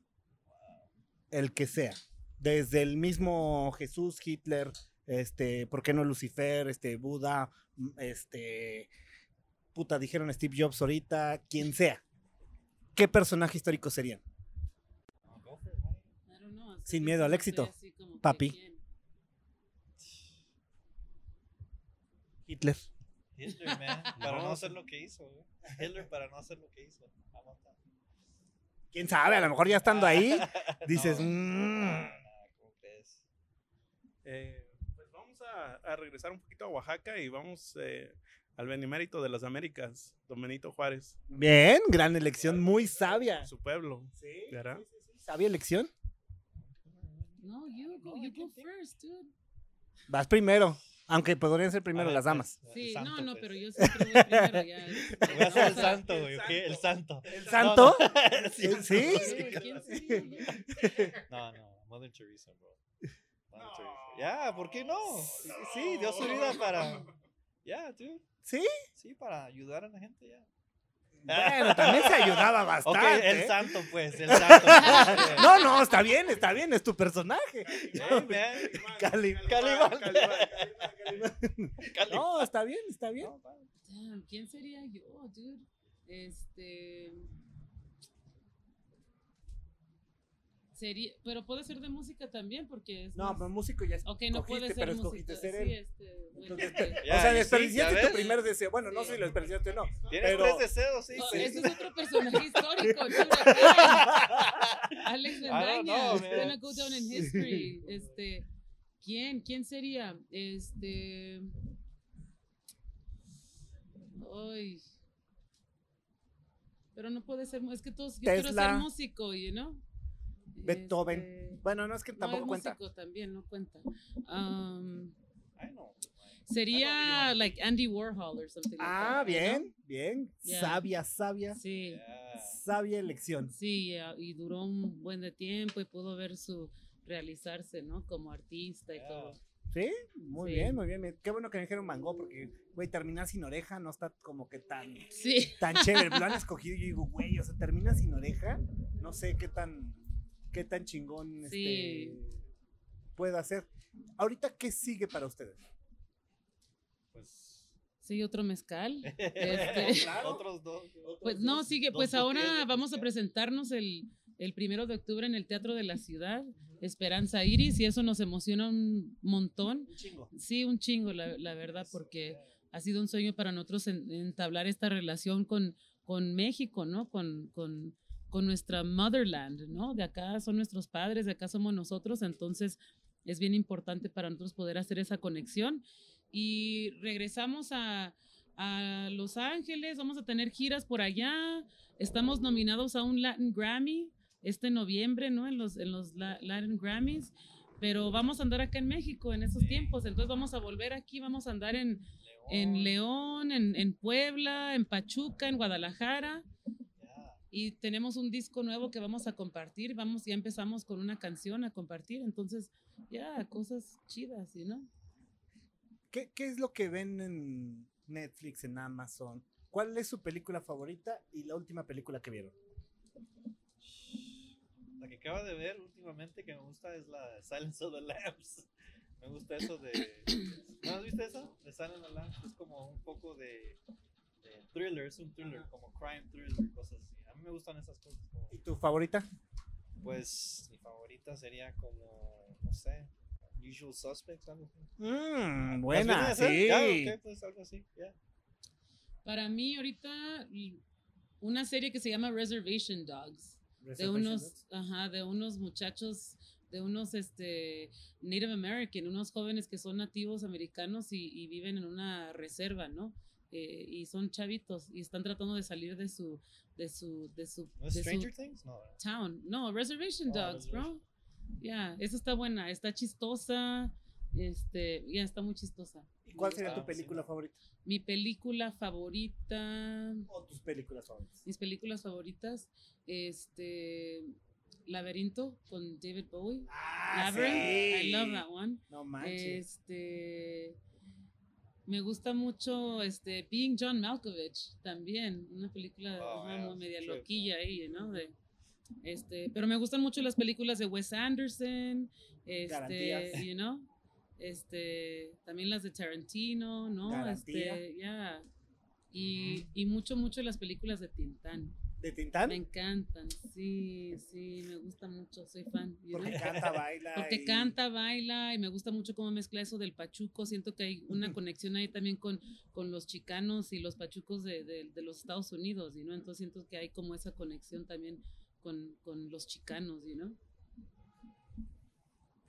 El que sea. Desde el mismo Jesús, Hitler, este, ¿por qué no Lucifer, este, Buda, m- este, puta, dijeron Steve Jobs ahorita, quien sea. ¿Qué personaje histórico serían? Know, Sin miedo al éxito, que, papi. Hitler. Hitler, man. Para no, No, hacer lo que hizo, güey. Hitler para no hacer lo que hizo. Aguanta. Quién sabe, a lo mejor ya estando ahí, dices, No, "Mm". Eh, pues vamos a, a regresar un poquito a Oaxaca y vamos eh, al Benemérito de las Américas, Don Benito Juárez, bien, gran elección, muy sabia. su pueblo. Sí, ¿Verdad? sí, sí, sí. ¿Sabia elección? No, you go, you go first, dude. Vas primero, aunque podrían ser primero ver, las damas. pues, el Sí, santo, no, no, pues. pero yo siempre voy primero ya. Voy a hacer el No, santo, güey, ¿ok? El santo. ¿El No, santo? no. ¿Sí? Sí, ¿quién? No, no, Mother Teresa, bro. Mother Teresa. Ya, ¿por qué no? Sí, dio su vida para. Ya, dude. ¿Sí? Sí, para ayudar a la gente, ya. Bueno, también se ayudaba bastante. el ¿eh? santo, pues, el santo. pues. No, no, está bien, está bien, es tu personaje. Hey, man. Cali. Calibán. Cali- No, está bien, está bien. ¿quién sería yo, dude? Este. Sería, pero puede ser de música también, porque es. No, más- pero músico ya Ok, no puede ser pero música. escogiste ser Sí, él. este. bueno, Entonces, este, Ya, o sea, sí, desperdiciaste ¿ya tu primer deseo. Bueno, no Sí. sé si lo desperdiciaste o no. Tienes Pero- tres deseos, sí. sí. ese es otro personaje histórico. Alex Mendaña. know, It's gonna go down in history. Este. ¿Quién? ¿Quién sería? Este. Ay. Pero no puede ser. Es que todos. Yo quiero Tesla. ser músico, you know? Beethoven. Este, Bueno, no es que no, tampoco es cuenta. músico también, no cuenta. Um, I know. sería like Andy Warhol or something. like Ah, that, you know? bien, bien. Yeah. Sabia, sabia. Sí. Yeah. Sabia elección. Sí, y duró un buen de tiempo y pudo ver su realizarse, ¿no? Como artista y Yeah. todo. Sí, muy Sí. bien, muy bien. Qué bueno que me dijeron Mango porque, güey, terminar sin oreja no está como que tan, Sí. tan chévere. Lo han escogido y yo digo, güey, o sea, termina sin oreja. No sé qué tan, qué tan chingón Sí. este, pueda ser. Ahorita, ¿qué sigue para ustedes? Pues. Sí, otro mezcal. Este, Otros dos. pues no, sigue, dos pues ahora vamos a presentarnos el, el primero de octubre en el Teatro de la Ciudad, Esperanza Iris, y eso nos emociona un montón. Un chingo. Sí, un chingo, la, la verdad, porque ha sido un sueño para nosotros en- entablar esta relación con, con México, ¿no? Con, con, con nuestra motherland, ¿no? De acá son nuestros padres, de acá somos nosotros, entonces es bien importante para nosotros poder hacer esa conexión. Y regresamos a, a Los Ángeles, vamos a tener giras por allá, estamos nominados a un Latin Grammy este noviembre, ¿no? En los, en los La- Latin Grammys pero vamos a andar acá en México en esos tiempos, entonces vamos a volver aquí, vamos a andar en, en León, en, en Puebla, en Pachuca, en Guadalajara. Y tenemos un disco nuevo que vamos a compartir, vamos, ya empezamos con una canción a compartir, entonces ya, cosas chidas, ¿sí, no? ¿Qué, ¿Qué es lo que ven en Netflix, en Amazon? ¿Cuál es su película favorita y la última película que vieron? La que acabo de ver últimamente que me gusta es la de Silence of the Lambs. Me gusta eso de. ¿No has visto eso? De Silence of the Lambs. Es como un poco de, de thriller, es un thriller, como crime thriller, cosas así. A mí me gustan esas cosas. como- ¿Y tu favorita? pues mi favorita sería como, no sé, Usual Suspects, algo así. Mmm, ¿Las buena, sí. pues algo así, ya. Para mí ahorita una serie que se llama Reservation Dogs. de unos, Dogs. ajá, de unos muchachos de unos este, Native American, unos jóvenes que son nativos americanos y, y viven en una reserva, ¿no? Eh, y son chavitos y están tratando de salir de su de su de su, ¿No de su Stranger Things? No. town. No, Reservation Oh, Dogs, bro. Ya, esa está buena, está chistosa. Este, ya está muy chistosa. ¿Y cuál sería Ah, tu sí, película favorita? Mi película favorita, O tus películas favoritas. mis películas favoritas, este Laberinto con David Bowie. Ah, Labyrinth, sí. I love that one. No manches. Este me gusta mucho este Being John Malkovich también, una película Oh, ajá, yeah, media loquilla ahí, ¿no? De, este, pero me gustan mucho las películas de Wes Anderson, este, Garantías. you know, este, también las de Tarantino, ¿no? Garantía. Este, ya. Y, y mucho, mucho las películas de Tintán. ¿De Tintán? Me encantan, sí, sí, me gusta mucho, soy fan. Porque canta, baila. Porque y- canta, baila y me gusta mucho cómo mezcla eso del pachuco. Siento que hay una conexión ahí también con, con los chicanos y los pachucos de, de- de los Estados Unidos, ¿no? Entonces siento que hay como esa conexión también con, con los chicanos, ¿no?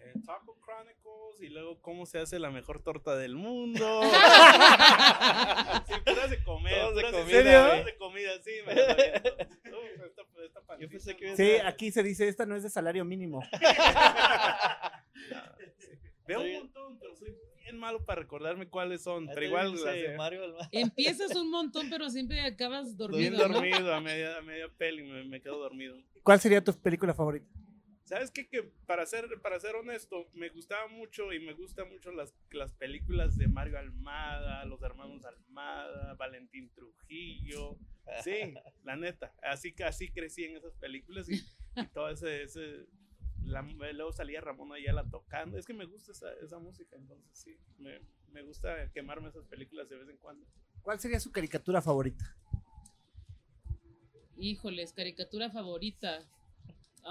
Eh, Taco Chronicles y luego cómo se hace la mejor torta del mundo. sí, puras de comer. De comida, ¿Serio? puras de comida, sí, me las aviento. Uf, esta- esta Yo pensé pancita, que ¿no? Sí, aquí se dice, esta no es de salario mínimo. Veo un montón, pero soy bien malo para recordarme cuáles son. Pero igual dice Mario Empiezas un montón, pero siempre acabas bien dormido, ¿no? dormido a media, a media peli, me, me quedo dormido. ¿Cuál sería tu película favorita? ¿Sabes qué? Que para ser, para ser honesto, me gustaba mucho y me gustan mucho las, las películas de Mario Almada, los hermanos Almada, Valentín Trujillo. Sí, la neta. Así que así crecí en esas películas y, y todo ese, ese la- luego salía Ramón Ayala tocando. Es que me gusta esa, esa música, entonces sí, me, me gusta quemarme esas películas de vez en cuando. ¿Cuál sería su caricatura favorita? Híjoles, caricatura favorita.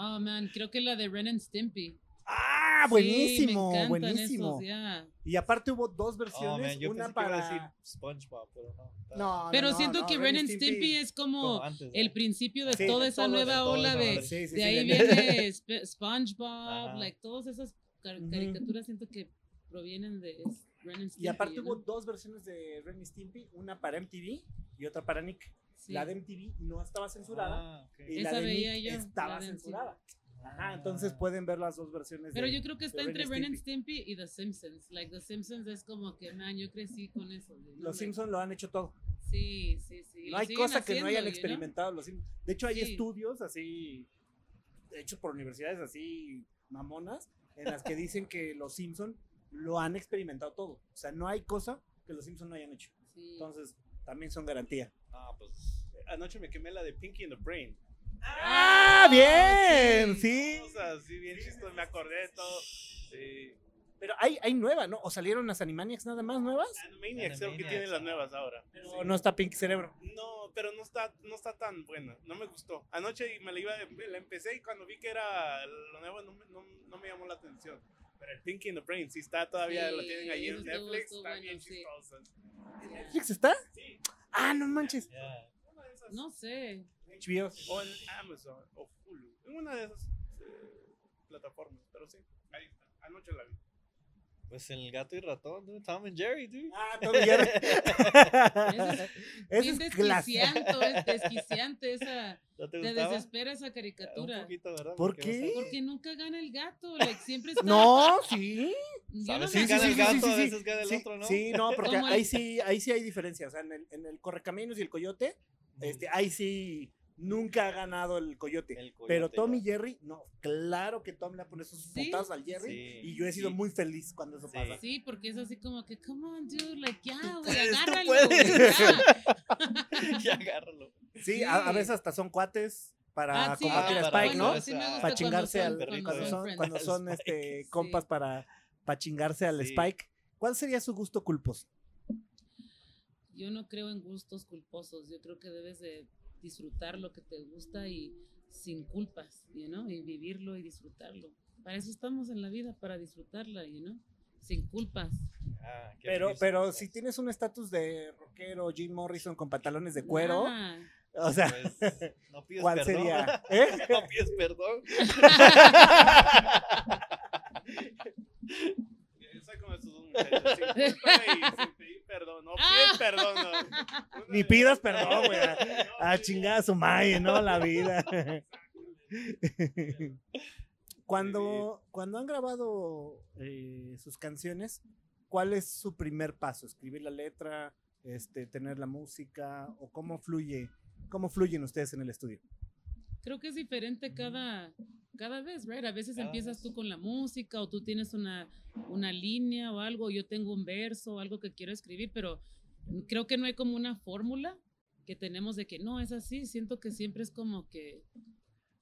Oh, man, creo que la de Ren and Stimpy. Ah, Sí, buenísimo, me encantan buenísimo. esos, ya. Y aparte hubo dos Oh, versiones, man, yo una para... decir SpongeBob, pero no. No, no, Pero no, siento no, que Ren and Stimpy es como Como antes, el ¿no? principio de Sí, toda esa nueva de ola de. Sí, sí, de sí, ahí viene Sp- SpongeBob, Ajá. like todas esas car- caricaturas siento que provienen de es- Ren and Stimpy. Y aparte you hubo dos versiones de Ren y Stimpy, una para MTV y otra para Nick. Sí. La de MTV no estaba censurada Ah, y Esa la de veía Nick yo, estaba la de MTV. censurada. Ajá, entonces pueden ver las dos versiones. Pero de- yo creo que está entre Ren and Stimpy. Y The Simpsons. Like The Simpsons es como que, man, yo crecí con eso. Los Simpsons lo han hecho todo. Sí, sí, sí. No lo hay cosa que no hayan experimentado los Simpsons. De hecho, hay Sí. estudios así, hechos por universidades así mamonas, en las que dicen que los Simpsons lo han experimentado todo. O sea, no hay cosa que los Simpsons no hayan hecho. Sí. Entonces, también son garantía. Ah, pues. Anoche me quemé la de Pinky in the Brain. ¡Ah, bien! sí. Sí. O sea, sí, bien chistoso, me acordé de todo. Sí. Pero hay, hay nueva, ¿no? ¿O salieron las Animaniacs nada más nuevas? Animaniacs creo que Animaniacs, tiene las ah. nuevas ahora. Pero Sí. no está Pink Cerebro. No, pero no está, no está tan buena. No me gustó. Anoche me la iba, la empecé y cuando vi que era lo nuevo no me, no, no me llamó la atención. Pero el Pinky in the Brain sí está todavía, Sí, lo tienen ahí en Netflix, está bueno, bien sí. chistosa. ¿Netflix está? Sí, Ah, no manches. No sé. HBO. O en Amazon o Hulu. En una de esas eh, plataformas. Pero sí, ahí está. Anoche la vi. Pues el gato y ratón, dude, Tom and Jerry, dude. Ah, Tom y Jerry. Es clásico. desquiciante, es desquiciante esa. ¿No te Te desespera esa Un caricatura. poquito, ¿verdad? ¿Por Porque qué? Porque nunca gana el gato. Like, siempre está. No, sí. Yo ¿Sabes no si me gana el acuerdo. gato, a veces gana el sí, otro, ¿no? Sí, no, porque el- ahí sí, ahí sí hay diferencia. O sea, en el, en el Correcaminos y el Coyote, este, ahí sí nunca ha ganado el Coyote. El coyote, pero Tom y. Jerry, no, claro que Tom le ha puesto sus Sí. al Jerry. Sí, y yo he sido sí. muy feliz cuando eso Sí. pasa. Sí, porque es así como que, come on, dude, like, ya, güey, agárralo, ya. agárralo. Sí, a, a veces hasta son cuates para Ah, sí, combatir a ah, Spike, bueno, ¿no? Para chingarse al, cuando son- cuando cuando son, este, Sí. compas para, para chingarse al Sí. Spike. ¿Cuál sería su gusto culposo? Yo no creo en gustos culposos. Yo creo que debes de disfrutar lo que te gusta y sin culpas, you know? y vivirlo y disfrutarlo. Para eso estamos en la vida, para disfrutarla, you know? sin culpas. Pero pero si tienes un estatus de rockero, Jim Morrison con pantalones de cuero. Ah. O sea, pues, no pides ¿cuál sería? ¿Eh? No pides perdón. perdón, no ah. pides perdón. No. Ni pidas perdón, güey. A, a chingar a su madre, ¿no? La vida. cuando, cuando han grabado eh, sus canciones, ¿cuál es su primer paso? ¿Escribir la letra? Este, ¿Tener la música? ¿O cómo fluye? ¿Cómo fluyen ustedes en el estudio? Creo que es diferente cada, cada vez, right? A veces Cada empiezas vez. tú con la música o tú tienes una, una línea o algo, yo tengo un verso o algo que quiero escribir, pero creo que no hay como una fórmula que tenemos de que no es así, siento que siempre es como que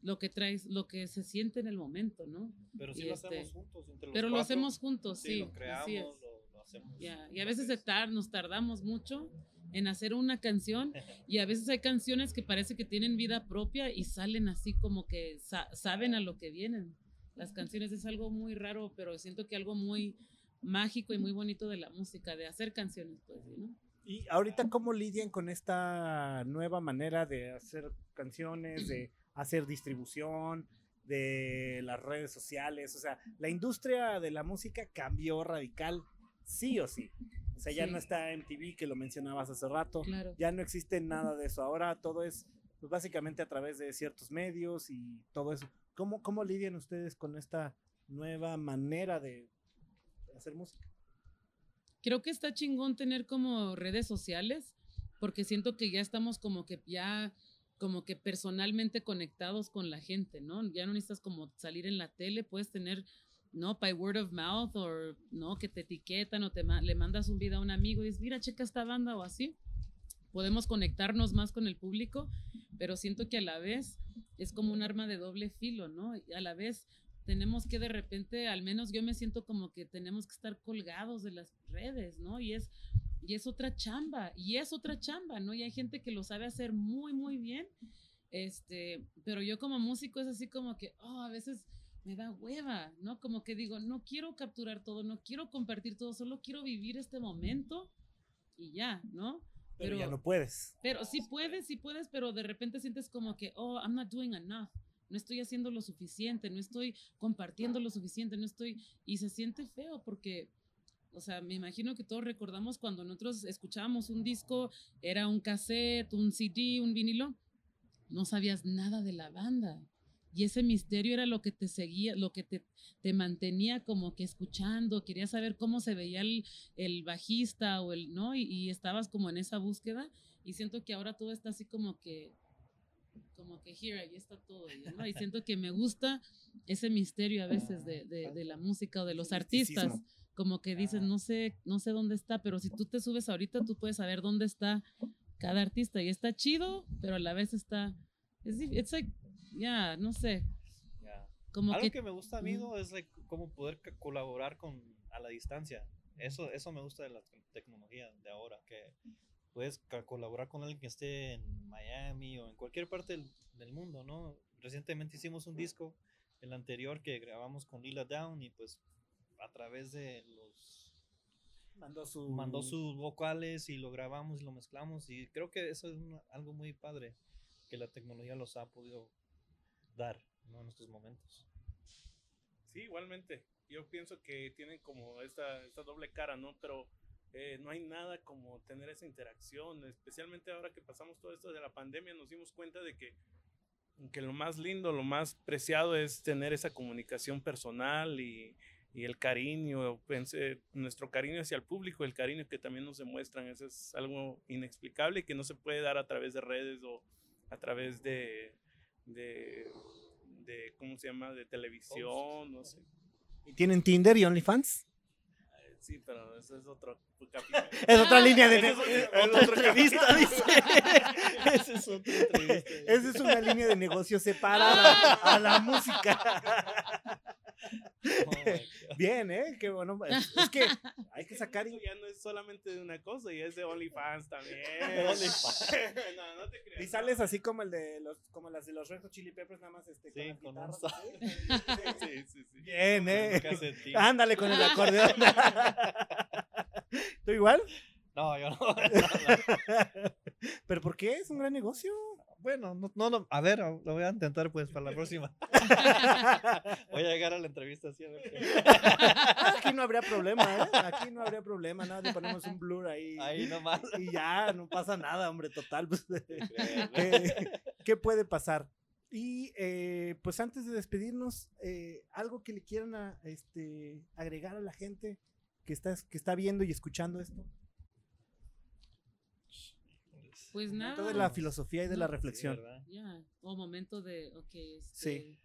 lo que traes, lo que se siente en el momento, ¿no? Pero sí Y lo este, hacemos juntos. Entre los Pero lo cuatro. hacemos juntos, sí. lo creamos, así es. lo, lo hacemos. Ya, Y a veces se tar- nos tardamos mucho en hacer una canción y a veces hay canciones que parece que tienen vida propia y salen así como que sa- saben a lo que vienen. Las canciones es algo muy raro, pero siento que algo muy mágico y muy bonito de la música, de hacer canciones, pues, ¿sí, ¿no? Y ahorita, ¿cómo lidian con esta nueva manera de hacer canciones, de hacer distribución, de las redes sociales? O sea, la industria de la música cambió radical, sí o sí. O sea, ya Sí. no está MTV, que lo mencionabas hace rato. Claro. Ya no existe nada de eso. Ahora todo es pues, básicamente a través de ciertos medios y todo eso. ¿Cómo, cómo lidian ustedes con esta nueva manera de hacer música? creo que está chingón tener como redes sociales, porque siento que ya estamos como que ya como que personalmente conectados con la gente, ¿no? Ya no necesitas como salir en la tele, puedes tener, ¿no? By word of mouth o, ¿no? Que te etiquetan o te le mandas un video a un amigo y dices, mira, checa esta banda o así. Podemos conectarnos más con el público, pero siento que a la vez es como un arma de doble filo, ¿no? Y a la vez tenemos que de repente, al menos yo me siento como que tenemos que estar colgados de las redes, ¿no? Y es, y es otra chamba, y es otra chamba, ¿no? Y hay gente que lo sabe hacer muy, muy bien, este, pero yo como músico es así como que, oh, a veces me da hueva, ¿no? Como que digo, no quiero capturar todo, no quiero compartir todo, solo quiero vivir este momento y ya, ¿no? Pero, ya no puedes. Pero sí puedes, sí puedes, pero de repente sientes como que, oh, I'm not doing enough. No estoy haciendo lo suficiente, no estoy compartiendo lo suficiente, no estoy... Y se siente feo porque, o sea, me imagino que todos recordamos cuando nosotros escuchábamos un disco, era un cassette, un CD, un vinilo, no sabías nada de la banda. Y ese misterio era lo que te seguía, lo que te, te mantenía como que escuchando, querías saber cómo se veía el, el bajista o el, ¿no? Y, y estabas como en esa búsqueda y siento que ahora todo está así como que, como que here, ahí está todo, ¿no? Y siento que me gusta ese misterio a veces de, de, de la música o de los artistas, como que dices, no sé, no sé dónde está, pero si tú te subes ahorita, tú puedes saber dónde está cada artista y está chido, pero a la vez está, es, dif- it's like, ya, no sé, Ya. como Algo que, que, me gusta a mí Ujú. ¿no? es like, cómo poder colaborar con a la distancia. Eso, eso me gusta de la te- tecnología de ahora, que puedes ca- colaborar con alguien que esté en Miami o en cualquier parte del, del mundo, ¿no? Recientemente hicimos un disco, el anterior que grabamos con Lila Down y pues a través de los Mandó su. mandó sus vocales y lo grabamos y lo mezclamos y creo que eso es una- algo muy padre que la tecnología los ha podido dar ¿no? en estos momentos. Sí, igualmente. Yo pienso que tienen como esta, esta doble cara, ¿no? Pero eh, no hay nada como tener esa interacción, especialmente ahora que pasamos todo esto de la pandemia, nos dimos cuenta de que, que lo más lindo, lo más preciado es tener esa comunicación personal y, y el cariño, pensé, nuestro cariño hacia el público, el cariño que también nos demuestran, eso es algo inexplicable que no se puede dar a través de redes o a través de, de, de ¿cómo se llama?, de televisión, no sé. ¿Y tienen Tinder y OnlyFans? Sí, pero eso es otro capítulo. Es otra línea de es otra entrevista, dice. Esa es otra entrevista. Esa es una línea de negocio separada a la música. Oh. Bien, ¿eh? Qué bueno. Es, es que hay que sacar. Eso ya no es solamente de una cosa, ya es de OnlyFans también. OnlyFans. no, no te creas. Y sales así como el de los, como las de los Red Hot Chili Peppers, nada más este, Sí, con un guitarras, ¿sí? Sí, sí, sí. Bien, ¿eh? Ándale con el acordeón. ¿Tú igual? No, yo no. ¿Pero por qué? Es un gran negocio. Bueno, no, no, no, a ver, lo voy a intentar pues para la próxima. voy a llegar a la entrevista así a ver. qué- Aquí no habría problema, ¿eh? Aquí no habría problema, nada, le ponemos un blur ahí. Ahí nomás. Y ya, no pasa nada, hombre, total. pues. ¿Qué, qué puede pasar? Y eh, pues antes de despedirnos, eh, algo que le quieran a- este, agregar a la gente que está, que está viendo y escuchando esto. Pues Momento nada. de la filosofía y de la No, reflexión. Sí, o momento de, ok, Sí.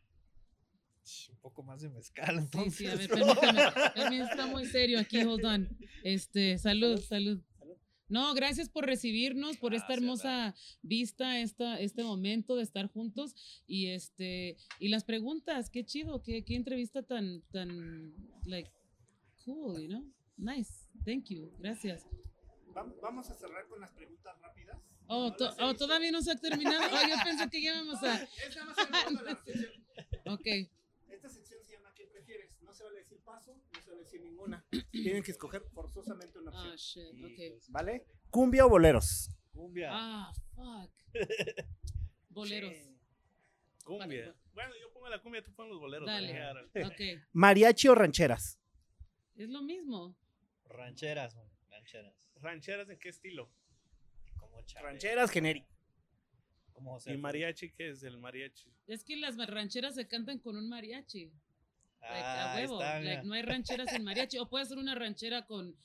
este, Un poco más de mezcal, Sí, entonces. sí, a ver, permítame. Permítame, está muy serio aquí, hold on. Este, salud, salud. No, gracias por recibirnos, por esta hermosa vista, esta, este momento de estar juntos y este y las preguntas, qué chido, qué, qué entrevista tan tan like cool, you know? Nice. Thank you. Gracias. Vamos a cerrar con las preguntas rápidas. Oh, to- oh, todavía no se ha terminado. Oh, yo pensé que ya vamos a Es nada más el momento de la sección. Ok. Esta sección se llama ¿Qué prefieres? No se vale decir paso, no se vale decir ninguna. Tienen que escoger forzosamente una Ah, opción. shit. Ok. ¿Vale? ¿Cumbia o boleros? Cumbia. Ah, fuck. Boleros. Cumbia. Bueno, yo pongo la cumbia, tú pones los boleros. Dale. Árale. Ok. ¿Mariachi o rancheras? Es lo mismo. Rancheras, man, rancheras. ¿Rancheras en qué estilo? Como Chabelo, Rancheras. Como José ¿Y mariachi qué es el mariachi? Es que las rancheras se cantan con un mariachi. Like, Ah, a huevo. está, Like, mira. no hay rancheras sin mariachi. O puede ser una ranchera con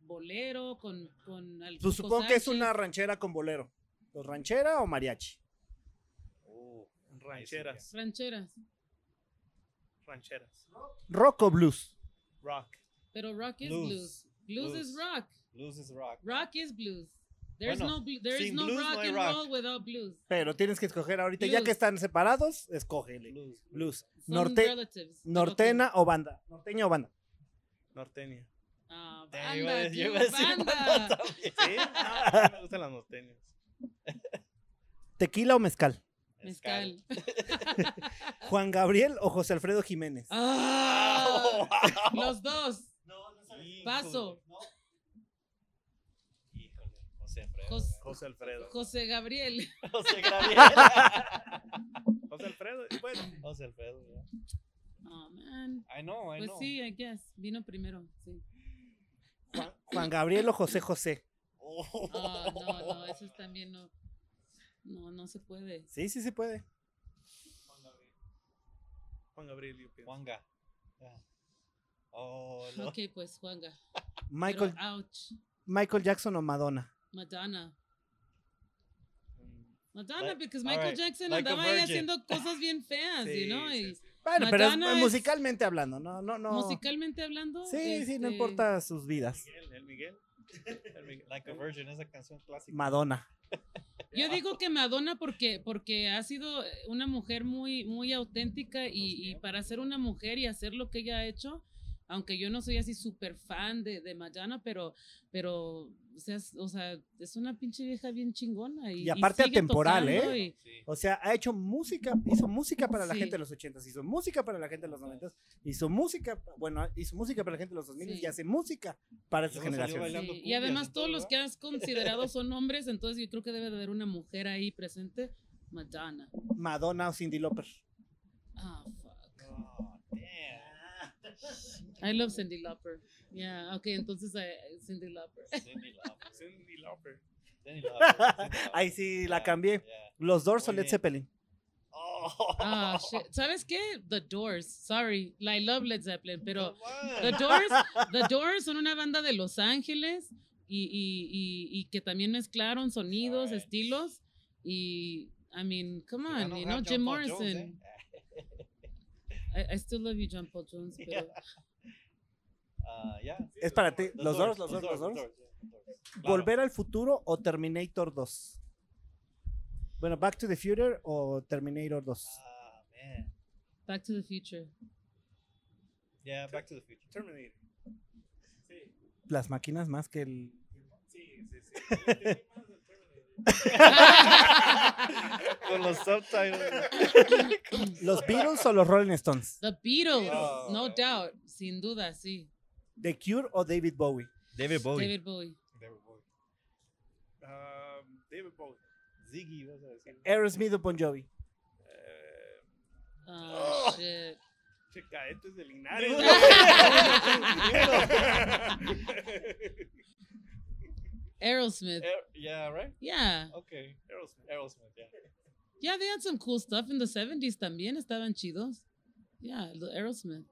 bolero, con. con Pues supongo que es una ranchera con bolero. ¿Pues ¿Ranchera o mariachi? Uh, Rancheras. Rancheras. Rancheras. ¿Rock o blues? Rock. Pero rock is Blues. blues. Blues, is Blues. rock. Blues is rock. Rock is blues. There's Bueno, no, there is no blues rock no and rock. roll without blues. Pero tienes que escoger ahorita, ya Blues. que están separados, escógele. Blues. Blues. Norte, nortena o banda. Norteña o banda. Norteña. Ah, iba banda, yo dude, iba a decir banda. banda también. ¿Sí? No, a mí me gustan las norteñas. ¿Tequila o mezcal? Mezcal. ¿Juan Gabriel o José Alfredo Jiménez? Ah, los dos. Híjole. Paso. Híjole, José José Alfredo. José Gabriel. José Gabriel. José Alfredo. Bueno, José Alfredo, yeah. Oh, man. I know, I Pues know. sí, I guess. Vino primero, sí. Juan, Juan Gabriel o José José. Oh. Ah, no, no, eso también no. No, no se puede. Sí, sí se puede. Juan Gabriel, yo pienso. Juanga. Yeah. Oh, no. Ok, pues Juanga. Michael, Pero, ouch. Michael Jackson o Madonna. Madonna. Mm, Madonna, Like- because Michael right, Jackson like andaba ahí haciendo cosas bien feas, sí, you know, sí, y sí. Bueno, pero es- musicalmente hablando, no, no, no. musicalmente hablando. Sí, sí, no este, importa sus vidas. Miguel, el Miguel. El Miguel. Like a Virgin, esa canción clásica. Madonna. Yo digo que Madonna porque, porque ha sido una mujer muy, muy auténtica y, y para ser una mujer y hacer lo que ella ha hecho, aunque yo no soy así súper fan de, de Madonna, pero, pero o, sea, es, o sea, es una pinche vieja bien chingona. Y, Y aparte atemporal, ¿eh? y- Sí. O sea, ha hecho música, hizo música para la Sí. gente de los 80s, hizo música para la gente de los 90s, hizo música, bueno, hizo música para la gente de los 2000 Sí. y hace música para salió generaciones. y además todos todo, los que has considerado son hombres, entonces yo creo que debe de haber una mujer ahí presente. Madonna. Madonna o Cindy Lauper. Ah, fuck. Oh, damn. I love Cindy Lauper. Yeah, okay, entonces eh, Cindy Lauper. Cindy Lauper. Cindy Lauper. Cindy Lauper. Ahí sí la Yeah, cambié. yeah. Los Doors o Led. Zeppelin. Oh. Ah, shit. ¿Sabes qué? The Doors. Sorry, I love Led Zeppelin, pero The. Doors, The Doors son una banda de Los Ángeles y, y, y, y que también mezclaron sonidos, estilos y I mean, come on, you know, Jim John Paul Jones, Morrison. eh. I, I still love you, John Paul Jones, pero Ah, yeah. Es para ti. Los Los Doors, Doors, los Doors, los Doors. ¿Volver al futuro o Terminator 2? Bueno, Back to the Future o Terminator 2. Ah, man. Back to the Future. Yeah, Back to the Future. Terminator. Sí, Las máquinas más que el... sí, sí. sí. Con los subtitles. ¿Los Beatles o los Rolling Stones? The Beatles, Oh. no doubt, sin duda, sí. ¿The Cure o David Bowie? David Bowie. David Bowie. David Bowie. Um, David Bowie. Ziggy, vas a decir. Aerosmith o Bon Jovi. Eh, Oh, shit. checa, esto es de Linares. Aerosmith. Aer- yeah, right? Yeah. Okay. Aerosmith. Aerosmith, yeah. Yeah, they had some cool stuff in the 70s también. Estaban chidos. Yeah, the Aerosmith.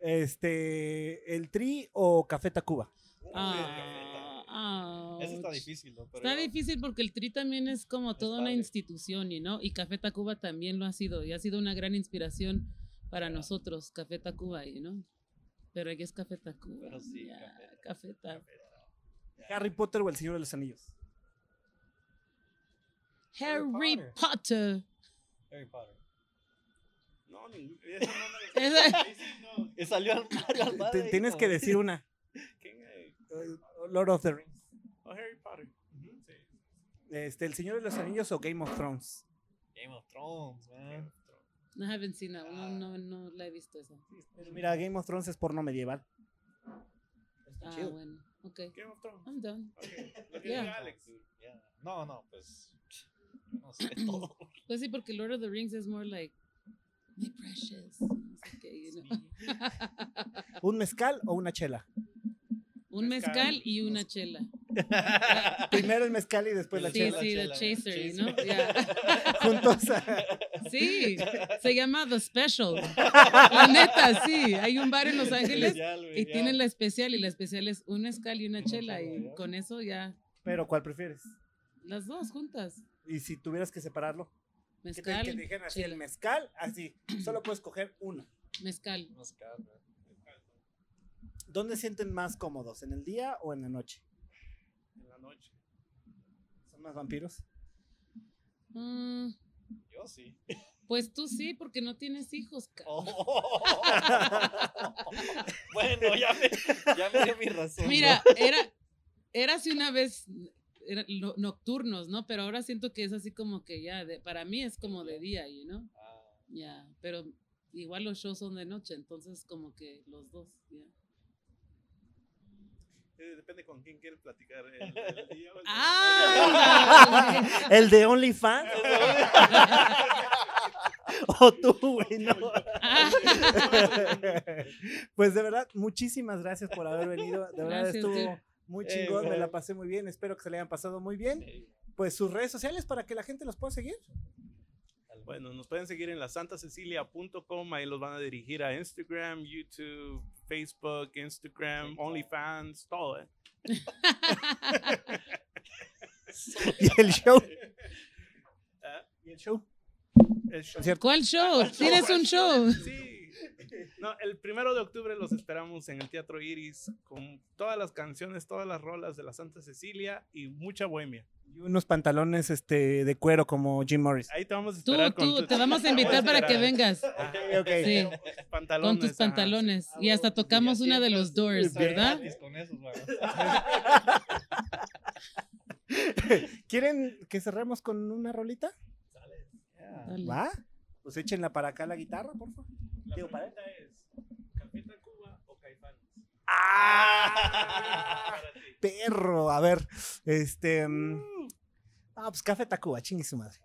Este, el Tri o Café Tacuba. Ah, ah, Eso está difícil, ¿no? Pero Está yo- difícil porque el Tri también es como toda una institución, ¿y ¿no? Y Café Tacuba también lo ha sido y ha sido una gran inspiración para nosotros, Café Tacuba, ¿no? Pero aquí es Café Tacuba. Pero sí, Café Café Tacuba. Harry Potter o El Señor de los Anillos. Harry Potter. Potter. Harry Potter. No, ningún- esa no me Esa- Ahí sí, no. Y salió al Mario al Te- padre, tienes hijo. que decir una. Eh, Lord of the Rings. Oh, Harry Potter. Sí. Este, El Señor de los Anillos o Game of Thrones. Game of Thrones, man. No haven't seen that. No, no, no la he visto esa. Pero mira, Game of Thrones es porno medieval. Está Ah, chido. bueno. Ok. Game of Thrones. I'm done. Ok. Lo que Yeah. diga Alex. Yeah. No, no, pues. No sé todo. Pues sí, porque Lord of the Rings es more like my precious. No sé qué. ¿Un mezcal o una chela? Un Mezcal. mezcal y una chela. Primero el mezcal y después la Sí, chela. sí, the chela, chaser? Yeah. Juntos. Sí, se llama The Special. La neta, sí. Hay un bar en Los Ángeles y ya. tienen la especial y la especial es un mezcal y una chela y con eso ya Pero ¿cuál prefieres? las dos juntas. Y si tuvieras que separarlo. ¿Qué te, Mezcal, que te dijeran así, chela. el mezcal, así. Solo puedes coger uno. mezcal. Mezcal. ¿Dónde se sienten más cómodos? ¿En el día o en la noche? En la noche. ¿Son más vampiros? Mm, Yo sí. pues tú sí, porque no tienes hijos. Oh. bueno, ya me, ya me dio mi razón. Mira, ¿no? era, era así una vez era no- nocturnos, ¿no? Pero ahora siento que es así como que ya, de- para mí es como de día, you know? Ah, Ya, pero igual los shows son de noche, entonces como que los dos, ya. Eh, depende con quién quieres platicar. El, el día o el ¡Ah! ¿El de OnlyFans? ¿O tú, güey? No. Pues de verdad, muchísimas gracias por haber venido. De verdad Gracias, estuvo. Muy Eh, chingón, me la güey. pasé muy bien. Espero que se le hayan pasado muy bien. Pues sus redes sociales para que la gente los pueda seguir. Bueno, nos pueden seguir en la santacecilia.com, ahí los van a dirigir a Instagram, YouTube, Facebook, Instagram, OnlyFans, todo, ¿eh? Y el show. Ah, Y el show. el show. ¿Cuál show? ¿Tienes un show? Sí. No, el primero de octubre los esperamos en el Teatro Iris con todas las canciones, todas las rolas de la Santa Cecilia y mucha bohemia. Y unos pantalones este, de cuero como Jim Morris. Ahí te vamos a Tú, esperar con tú, tu- te vamos a invitar para que vengas Ok. Sí. pantalones. con tus ajá. pantalones. Y hasta tocamos una de los Doors, Bien. ¿verdad? Con esos. ¿Quieren que cerremos con una rolita? Yeah. Dale. ¿Va? Pues échenla para acá la guitarra, por favor. La Digo, para pregunta es, ¿Café Tacuba o Caifanes? ¡Ah! Para. Perro, a ver, este... mm, Ah, pues Café Tacuba, chingue su madre.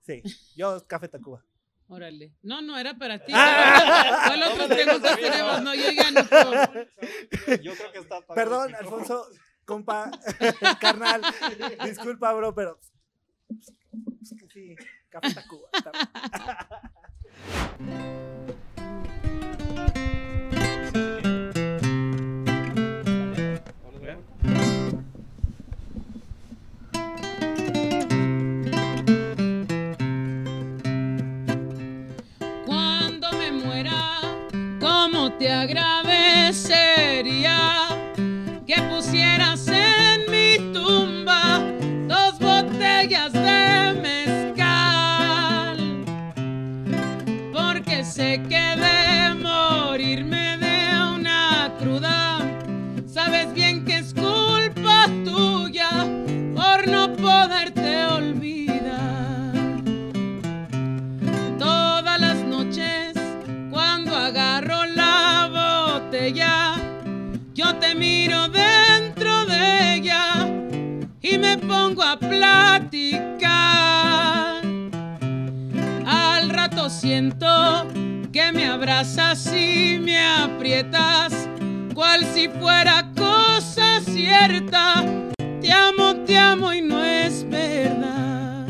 Sí, yo Café Tacuba. Órale. No, no, era para ti. Ah. ¿Cuál No otras me digas preguntas a mí, no. tenemos? No, yo ya no puedo. Yo creo que está apagado Perdón. Alfonso, compa, carnal, disculpa, bro, pero... pues, que Sí, Café Tacuba. está- te agradecería que pusieras en mi tumba dos botellas de mezcal? Porque sé que pongo a platicar. Al rato siento que me abrazas y me aprietas, cual si fuera cosa cierta. Te amo, te amo y no es verdad.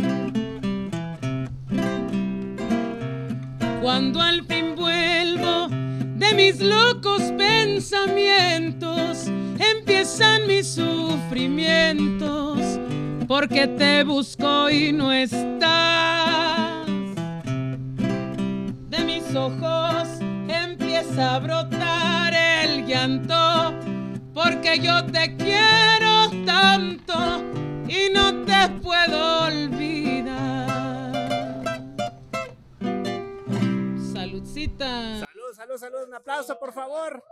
Cuando al fin vuelvo de mis locos pensamientos, empiezan mis sufrimientos porque te busco y no estás. De mis ojos empieza a brotar el llanto, porque yo te quiero tanto y no te puedo olvidar. Saludcita. Salud, salud, salud. Un aplauso, por favor.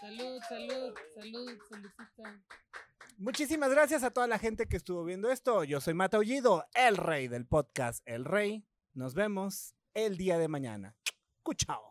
Salud, salud, salud, saludcita. Muchísimas gracias a toda la gente que estuvo viendo esto. Yo soy Mata Ullido, el rey del podcast El Rey. Nos vemos el día de mañana. Cuchao.